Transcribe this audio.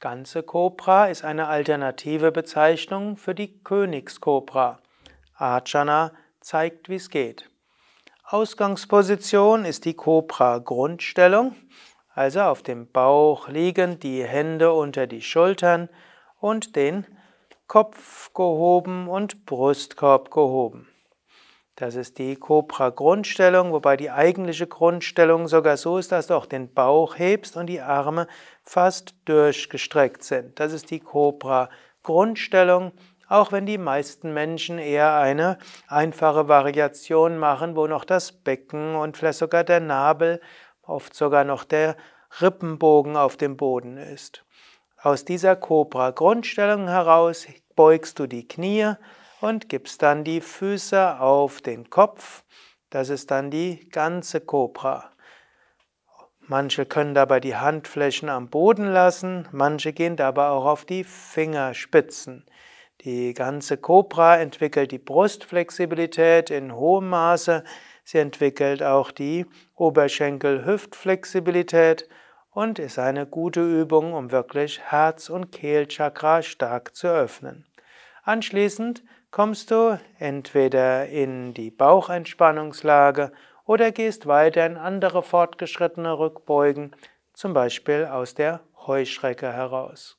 Ganze Kobra ist eine alternative Bezeichnung für die Königskobra. Ajana zeigt, wie es geht. Ausgangsposition ist die Kobra-Grundstellung, also auf dem Bauch liegend, die Hände unter die Schultern und den Kopf gehoben und Brustkorb gehoben. Das ist die Cobra-Grundstellung, wobei die eigentliche Grundstellung sogar so ist, dass du auch den Bauch hebst und die Arme fast durchgestreckt sind. Das ist die Cobra-Grundstellung, auch wenn die meisten Menschen eher eine einfache Variation machen, wo noch das Becken und vielleicht sogar der Nabel, oft sogar noch der Rippenbogen auf dem Boden ist. Aus dieser Cobra-Grundstellung heraus beugst du die Knie und gibst dann die Füße auf den Kopf. Das ist dann die ganze Kobra. Manche können dabei die Handflächen am Boden lassen, manche gehen dabei auch auf die Fingerspitzen. Die ganze Kobra entwickelt die Brustflexibilität in hohem Maße, sie entwickelt auch die Oberschenkel-Hüftflexibilität und ist eine gute Übung, um wirklich Herz- und Kehlchakra stark zu öffnen. Anschließend kommst du entweder in die Bauchentspannungslage oder gehst weiter in andere fortgeschrittene Rückbeugen, zum Beispiel aus der Heuschrecke heraus.